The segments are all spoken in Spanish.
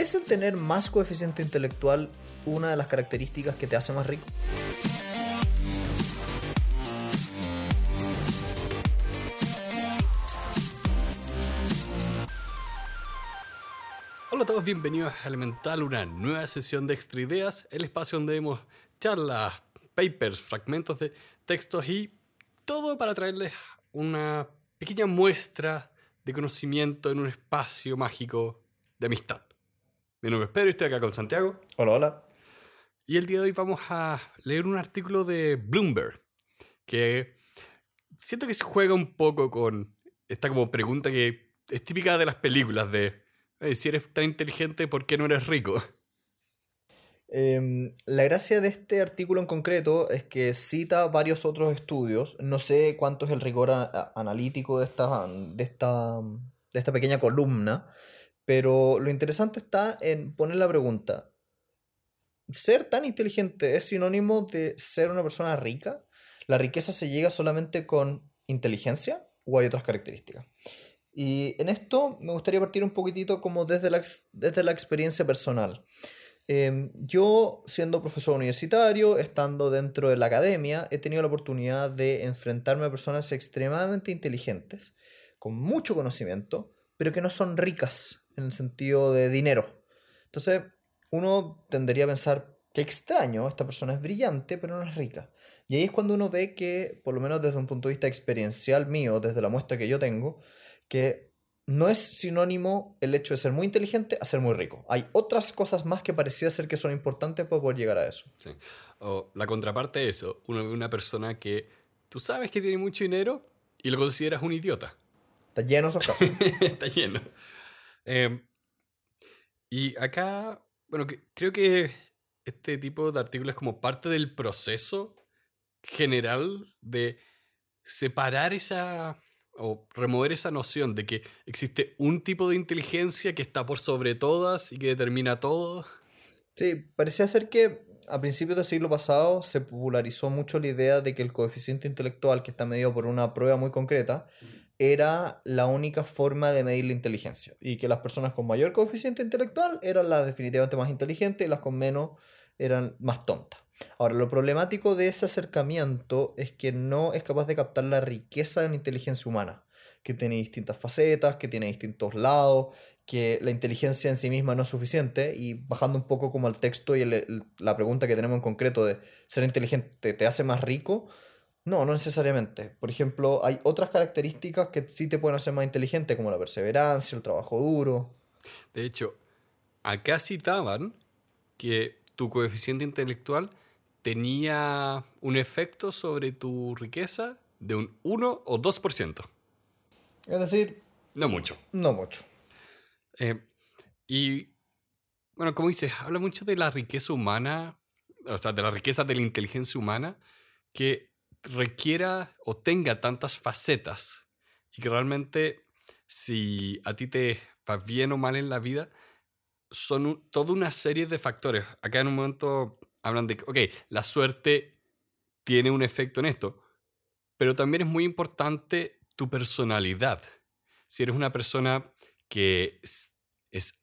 ¿Es el tener más coeficiente intelectual una de las características que te hace más rico? Hola a todos, bienvenidos a Elemental, una nueva sesión de Extra Ideas, el espacio donde vemos charlas, papers, fragmentos de textos y todo para traerles una pequeña muestra de conocimiento en un espacio mágico de amistad. Mi nombre es Pedro y estoy acá con Santiago. Hola, hola. Y el día de hoy vamos a leer un artículo de Bloomberg que siento que se juega un poco con esta como pregunta que es típica de las películas de si eres tan inteligente, ¿por qué no eres rico? Em, la gracia de este artículo en concreto es que cita varios otros estudios. No sé cuánto es el rigor analítico de esta, de, esta, de esta pequeña columna, pero lo interesante está en poner la pregunta. ¿Ser tan inteligente es sinónimo de ser una persona rica? ¿La riqueza se llega solamente con inteligencia o hay otras características? Y en esto me gustaría partir un poquitito como desde la, desde la experiencia personal. Em, yo, siendo profesor universitario, estando dentro de la academia, he tenido la oportunidad de enfrentarme a personas extremadamente inteligentes, con mucho conocimiento, pero que no son ricas en el sentido de dinero. Entonces, uno tendería a pensar, qué extraño, esta persona es brillante, pero no es rica. Y ahí es cuando uno ve que, por lo menos desde un punto de vista experiencial mío, desde la muestra que yo tengo, que no es sinónimo el hecho de ser muy inteligente a ser muy rico. Hay otras cosas más que parecía ser que son importantes para poder llegar a eso. Sí. O la contraparte de eso, uno ve una persona que tú sabes que tiene mucho dinero y lo consideras un idiota. Está lleno esos casos. Está lleno. Em, y acá, bueno, creo que este tipo de artículos es como parte del proceso general de separar esa o remover esa noción de que existe un tipo de inteligencia que está por sobre todas y que determina todo. Sí, parecía ser que a principios del siglo pasado se popularizó mucho la idea de que el coeficiente intelectual, que está medido por una prueba muy concreta, era la única forma de medir la inteligencia y que las personas con mayor coeficiente intelectual eran las definitivamente más inteligentes y las con menos eran más tontas. Ahora, lo problemático de ese acercamiento es que no es capaz de captar la riqueza de la inteligencia humana, que tiene distintas facetas, que tiene distintos lados, que la inteligencia en sí misma no es suficiente, y bajando un poco como al texto y la pregunta que tenemos en concreto de ser inteligente te hace más rico, no, no necesariamente. Por ejemplo, hay otras características que sí te pueden hacer más inteligente, como la perseverancia, el trabajo duro. De hecho, acá citaban que tu coeficiente intelectual tenía un efecto sobre tu riqueza de un 1 o 2%. Es decir... No mucho. No mucho. Eh, y, bueno, como dices, habla mucho de la riqueza humana, o sea, de la riqueza de la inteligencia humana, que requiera o tenga tantas facetas y que realmente si a ti te va bien o mal en la vida, son toda una serie de factores. Acá en un momento hablan de ok, la suerte tiene un efecto en esto, pero también es muy importante tu personalidad. Si eres una persona que es,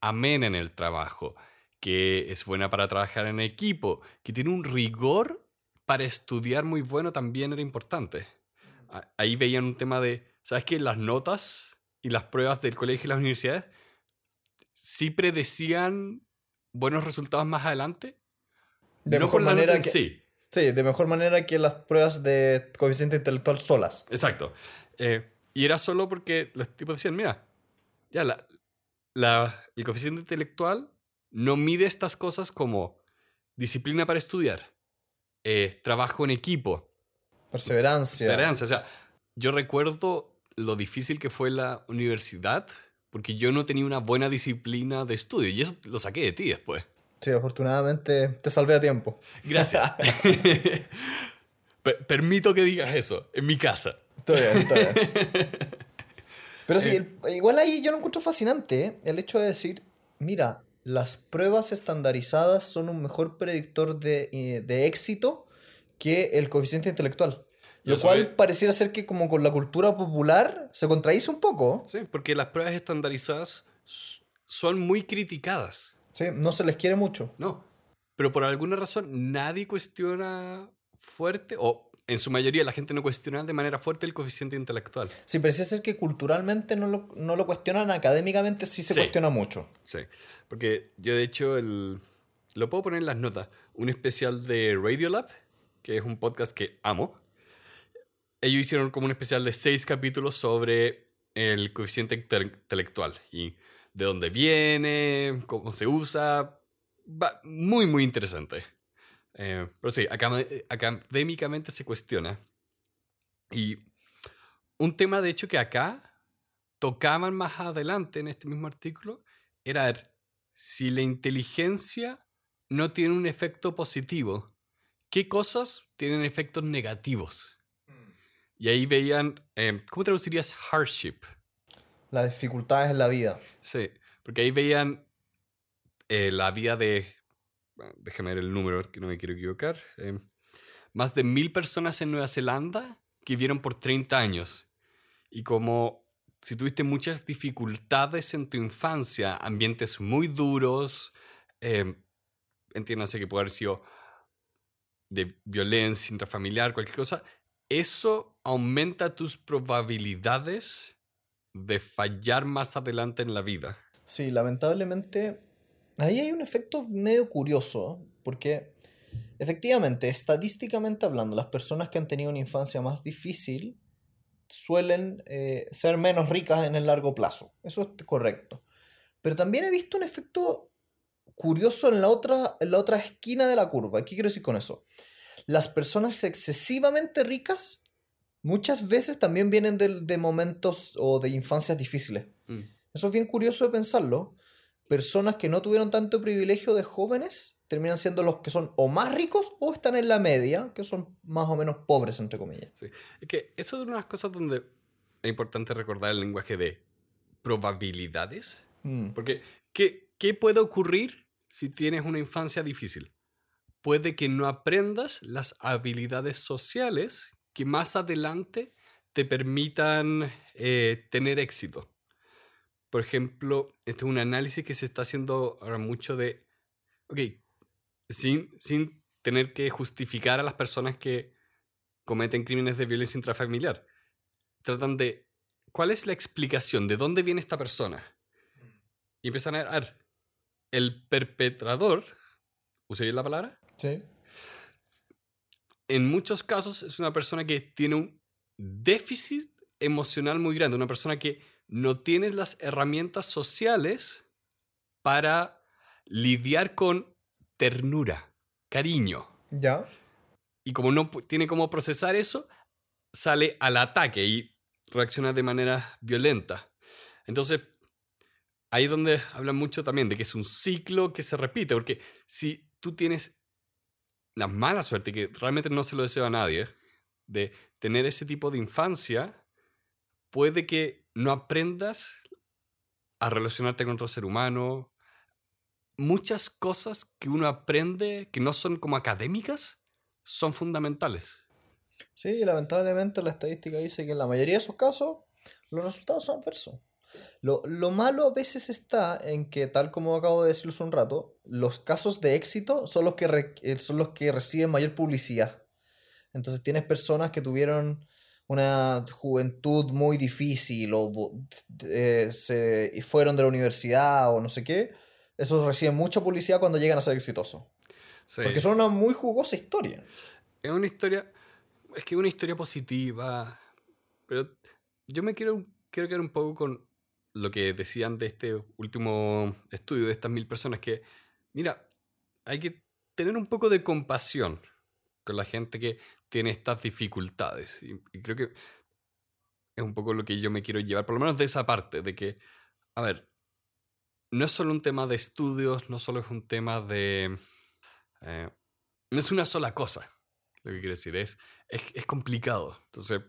amena en el trabajo, que es buena para trabajar en equipo, que tiene un rigor para estudiar muy bueno, también era importante. Ahí veían un tema de, ¿sabes qué? Las notas y las pruebas del colegio y las universidades sí predecían buenos resultados más adelante, de mejor manera que, sí. Sí, de mejor manera que las pruebas de coeficiente intelectual solas. Exacto. Eh, y era solo porque los tipos decían, mira, ya la, la, el coeficiente intelectual no mide estas cosas como disciplina para estudiar, eh, trabajo en equipo. Perseverancia. Perseverancia. O sea, yo recuerdo lo difícil que fue la universidad porque yo no tenía una buena disciplina de estudio y eso lo saqué de ti después. Sí, afortunadamente te salvé a tiempo. Gracias. permito que digas eso, en mi casa. Está bien, está bien. Pero sí, eh. igual ahí yo lo encuentro fascinante, ¿eh? el hecho de decir, mira, las pruebas estandarizadas son un mejor predictor de, eh, de éxito que el coeficiente intelectual. Lo cual pareciera ser que como con la cultura popular se contradice un poco. Sí, porque las pruebas estandarizadas son muy criticadas. Sí, no se les quiere mucho. No. Pero por alguna razón nadie cuestiona fuerte, o en su mayoría la gente no cuestiona de manera fuerte el coeficiente intelectual. Sí, parece ser que culturalmente no lo, no lo cuestionan, académicamente sí se Sí. cuestiona mucho. Sí. Porque yo de hecho el... lo puedo poner en las notas. Un especial de Radiolab, que es un podcast que amo. Ellos hicieron como un especial de seis capítulos sobre el coeficiente inte- intelectual y de dónde viene, cómo se usa. Va- muy, muy interesante. Eh, pero sí, acam- académicamente se cuestiona. Y un tema, de hecho, que acá tocaban más adelante en este mismo artículo era ver si la inteligencia no tiene un efecto positivo, ¿qué cosas tienen efectos negativos? Y ahí veían, eh, ¿cómo traducirías hardship? Las dificultades en la vida. Sí, porque ahí veían eh, la vida de, déjame ver el número, que no me quiero equivocar, eh, más de mil personas en Nueva Zelanda que vivieron por 30 años. Y como si tuviste muchas dificultades en tu infancia, ambientes muy duros, eh, entiéndase que puede haber sido de violencia intrafamiliar, cualquier cosa, eso aumenta tus probabilidades de fallar más adelante en la vida. Sí, lamentablemente, ahí hay un efecto medio curioso, porque efectivamente, estadísticamente hablando, las personas que han tenido una infancia más difícil suelen eh, ser menos ricas en el largo plazo. Eso es correcto. Pero también he visto un efecto curioso en la otra, en la otra esquina de la curva. ¿Qué quiero decir con eso? Las personas excesivamente ricas muchas veces también vienen de, de momentos o de infancias difíciles. Mm. Eso es bien curioso de pensarlo. Personas que no tuvieron tanto privilegio de jóvenes terminan siendo los que son o más ricos o están en la media, que son más o menos pobres, entre comillas. Sí. Es que eso es una de las cosas donde es importante recordar el lenguaje de probabilidades. Mm, Porque, ¿qué, ¿qué puede ocurrir si tienes una infancia difícil? Puede que no aprendas las habilidades sociales que más adelante te permitan eh, tener éxito. Por ejemplo, este es un análisis que se está haciendo ahora mucho de, ok, sin, sin tener que justificar a las personas que cometen crímenes de violencia intrafamiliar. Tratan de, ¿cuál es la explicación? ¿De dónde viene esta persona? Y empiezan a ver, el perpetrador, ¿usé bien la palabra? Sí. En muchos casos es una persona que tiene un déficit emocional muy grande, una persona que no tiene las herramientas sociales para lidiar con ternura, cariño. Ya. Y como no tiene cómo procesar eso, sale al ataque y reacciona de manera violenta. Entonces, ahí es donde hablan mucho también de que es un ciclo que se repite, porque si tú tienes la mala suerte, que realmente no se lo deseo a nadie, de tener ese tipo de infancia, puede que no aprendas a relacionarte con otro ser humano. Muchas cosas que uno aprende que no son como académicas son fundamentales. Sí, lamentablemente la estadística dice que en la mayoría de esos casos los resultados son adversos. Lo, lo malo a veces está en que, tal como acabo de decir hace un rato, los casos de éxito son los que, eh, son los que reciben mayor publicidad. Entonces tienes personas que tuvieron una juventud muy difícil o eh, se fueron de la universidad o no sé qué. Esos reciben mucha publicidad cuando llegan a ser exitosos. Sí. Porque son una muy jugosa historia. Es una historia. Es que es una historia positiva. Pero yo me quiero, quiero quedar un poco con lo que decían de este último estudio de estas mil personas. Que, mira, hay que tener un poco de compasión con la gente que tiene estas dificultades. Y, creo que es un poco lo que yo me quiero llevar, por lo menos de esa parte, de que, a ver, no es solo un tema de estudios, no solo es un tema de... eh, no es una sola cosa lo que quiero decir. Es, es, complicado. Entonces,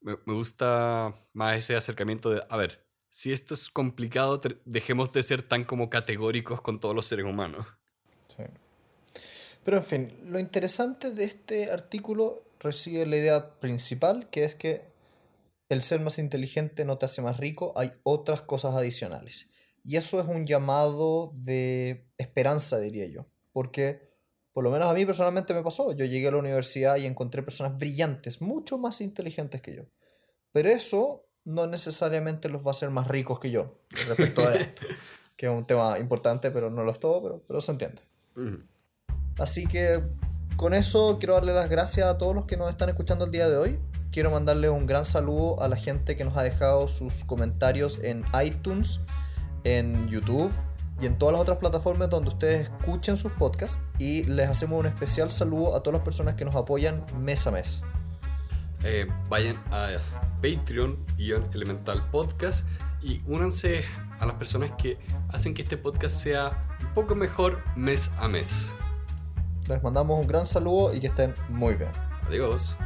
me, me gusta más ese acercamiento de, a ver, si esto es complicado, dejemos de ser tan como categóricos con todos los seres humanos. Pero en fin, lo interesante de este artículo reside en la idea principal, que es que el ser más inteligente no te hace más rico, hay otras cosas adicionales. Y eso es un llamado de esperanza, diría yo. Porque por lo menos a mí personalmente me pasó. Yo llegué a la universidad y encontré personas brillantes, mucho más inteligentes que yo. Pero eso no necesariamente los va a hacer más ricos que yo respecto a esto. que es un tema importante, pero no lo es todo, pero, pero se entiende. Así que con eso quiero darle las gracias a todos los que nos están escuchando el día de hoy. Quiero mandarle un gran saludo a la gente que nos ha dejado sus comentarios en iTunes, en YouTube y en todas las otras plataformas donde ustedes escuchen sus podcasts. Y les hacemos un especial saludo a todas las personas que nos apoyan mes a mes. Eh, vayan a Patreon-Elemental Podcast y únanse a las personas que hacen que este podcast sea un poco mejor mes a mes. Les mandamos un gran saludo y que estén muy bien. Adiós.